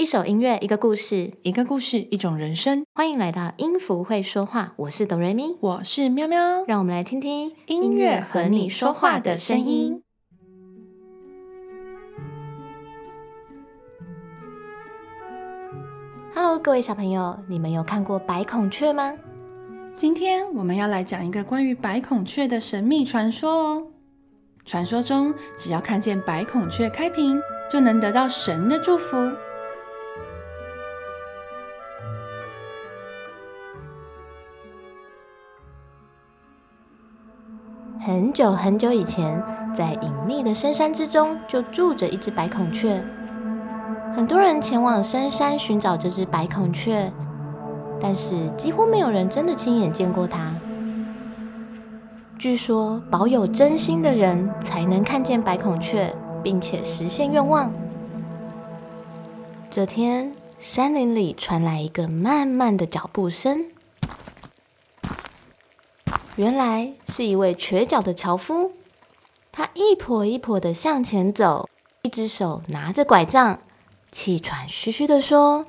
一首音乐，一个故事，一个故事，一种人生。欢迎来到音符会说话，我是哆瑞咪，我是喵喵。让我们来听听音乐和你说话的声音。Hello，各位小朋友，你们有看过白孔雀吗？今天我们要来讲一个关于白孔雀的神秘传说哦。传说中，只要看见白孔雀开屏，就能得到神的祝福。很久很久以前，在隐秘的深山之中，就住着一只白孔雀。很多人前往深山寻找这只白孔雀，但是几乎没有人真的亲眼见过它。据说，保有真心的人才能看见白孔雀，并且实现愿望。这天，山林里传来一个慢慢的脚步声。原来是一位瘸脚的樵夫，他一跛一跛的向前走，一只手拿着拐杖，气喘吁吁的说：“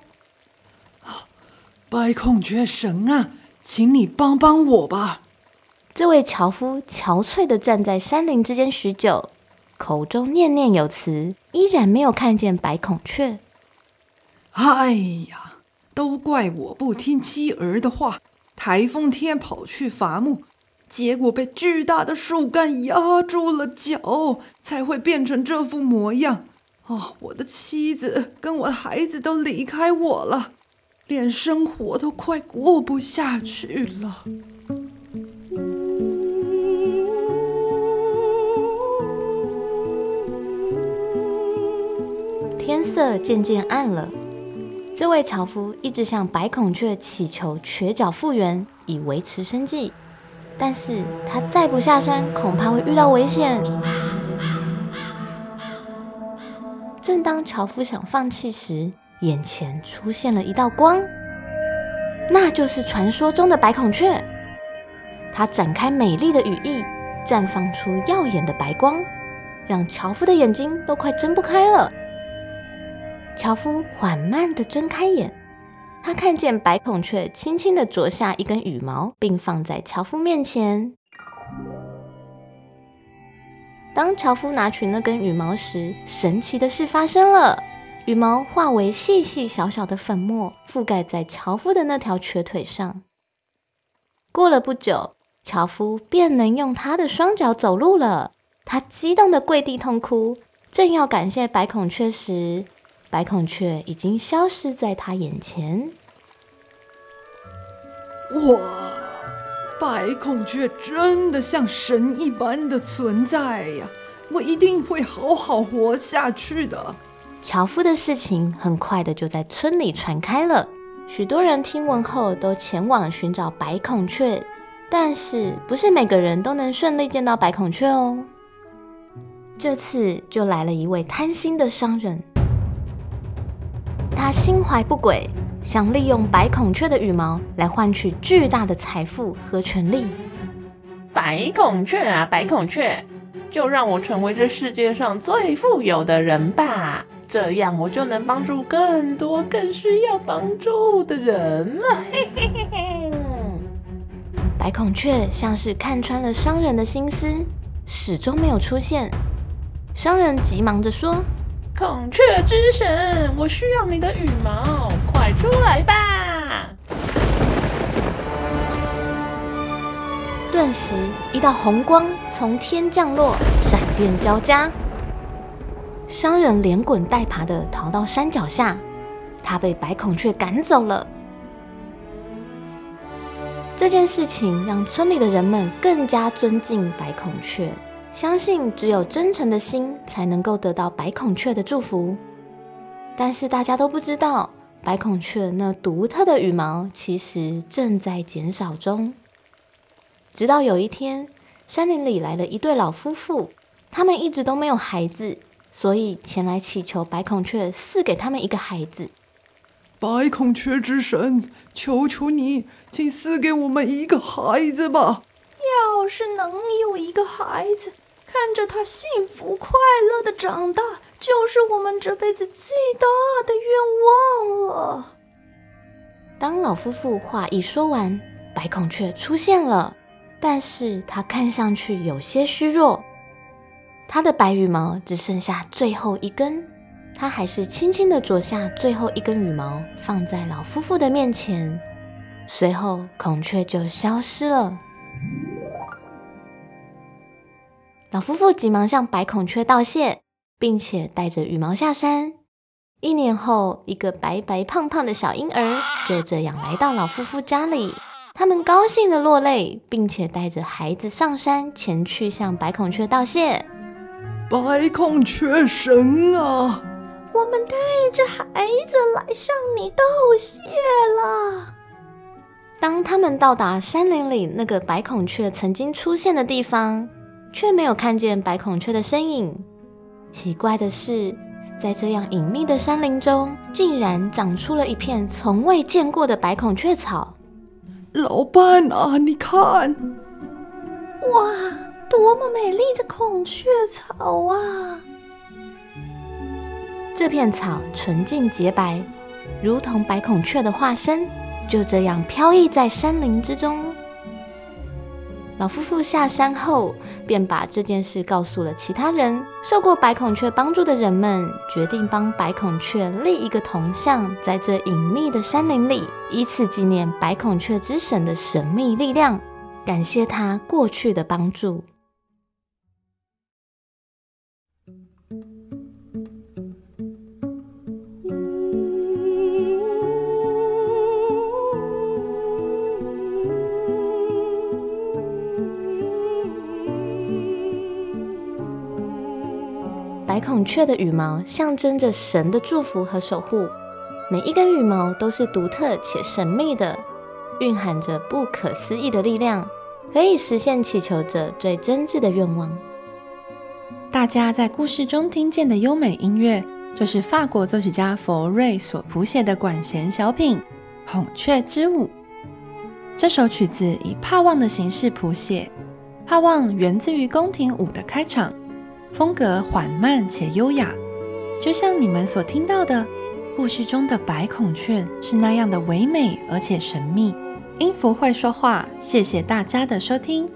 白孔雀神啊，请你帮帮我吧！”这位樵夫憔悴的站在山林之间许久，口中念念有词，依然没有看见白孔雀。哎呀，都怪我不听妻儿的话，台风天跑去伐木。结果被巨大的树干压住了脚，才会变成这副模样。哦，我的妻子跟我的孩子都离开我了，连生活都快过不下去了。天色渐渐暗了，这位樵夫一直向白孔雀祈求瘸脚复原，以维持生计。但是他再不下山，恐怕会遇到危险。正当樵夫想放弃时，眼前出现了一道光，那就是传说中的白孔雀。它展开美丽的羽翼，绽放出耀眼的白光，让樵夫的眼睛都快睁不开了。樵夫缓慢地睁开眼。他看见白孔雀轻轻的啄下一根羽毛，并放在樵夫面前。当樵夫拿取那根羽毛时，神奇的事发生了：羽毛化为细细小小的粉末，覆盖在樵夫的那条瘸腿上。过了不久，樵夫便能用他的双脚走路了。他激动的跪地痛哭，正要感谢白孔雀时，白孔雀已经消失在他眼前。哇，白孔雀真的像神一般的存在呀！我一定会好好活下去的。樵夫的事情很快的就在村里传开了，许多人听闻后都前往寻找白孔雀，但是不是每个人都能顺利见到白孔雀哦。这次就来了一位贪心的商人。他心怀不轨，想利用白孔雀的羽毛来换取巨大的财富和权力。白孔雀啊，白孔雀，就让我成为这世界上最富有的人吧，这样我就能帮助更多更需要帮助的人了。嘿嘿嘿嘿。白孔雀像是看穿了商人的心思，始终没有出现。商人急忙着说。孔雀之神，我需要你的羽毛，快出来吧！顿时，一道红光从天降落，闪电交加。商人连滚带爬的逃到山脚下，他被白孔雀赶走了。这件事情让村里的人们更加尊敬白孔雀。相信只有真诚的心才能够得到白孔雀的祝福，但是大家都不知道，白孔雀那独特的羽毛其实正在减少中。直到有一天，山林里来了一对老夫妇，他们一直都没有孩子，所以前来祈求白孔雀赐给他们一个孩子。白孔雀之神，求求你，请赐给我们一个孩子吧！要是能有一个孩子。看着他幸福快乐的长大，就是我们这辈子最大的愿望了。当老夫妇话一说完，白孔雀出现了，但是它看上去有些虚弱，它的白羽毛只剩下最后一根。它还是轻轻地啄下最后一根羽毛，放在老夫妇的面前。随后，孔雀就消失了。老夫妇急忙向白孔雀道谢，并且带着羽毛下山。一年后，一个白白胖胖的小婴儿就这样来到老夫妇家里。他们高兴的落泪，并且带着孩子上山前去向白孔雀道谢。白孔雀神啊，我们带着孩子来向你道谢了。当他们到达山林里那个白孔雀曾经出现的地方，却没有看见白孔雀的身影。奇怪的是，在这样隐秘的山林中，竟然长出了一片从未见过的白孔雀草。老伴啊，你看，哇，多么美丽的孔雀草啊！这片草纯净洁白，如同白孔雀的化身，就这样飘逸在山林之中。老夫妇下山后，便把这件事告诉了其他人。受过白孔雀帮助的人们，决定帮白孔雀立一个铜像，在这隐秘的山林里，以此纪念白孔雀之神的神秘力量，感谢他过去的帮助。白孔雀的羽毛象征着神的祝福和守护，每一根羽毛都是独特且神秘的，蕴含着不可思议的力量，可以实现祈求者最真挚的愿望。大家在故事中听见的优美音乐，就是法国作曲家佛瑞所谱写的管弦小品《孔雀之舞》。这首曲子以帕旺的形式谱写，帕旺源自于宫廷舞的开场。风格缓慢且优雅，就像你们所听到的故事中的白孔雀是那样的唯美而且神秘。音符会说话，谢谢大家的收听。